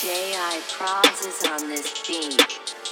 J.I. Probs is on this beat.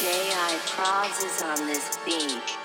J.I. Probs is on this beat.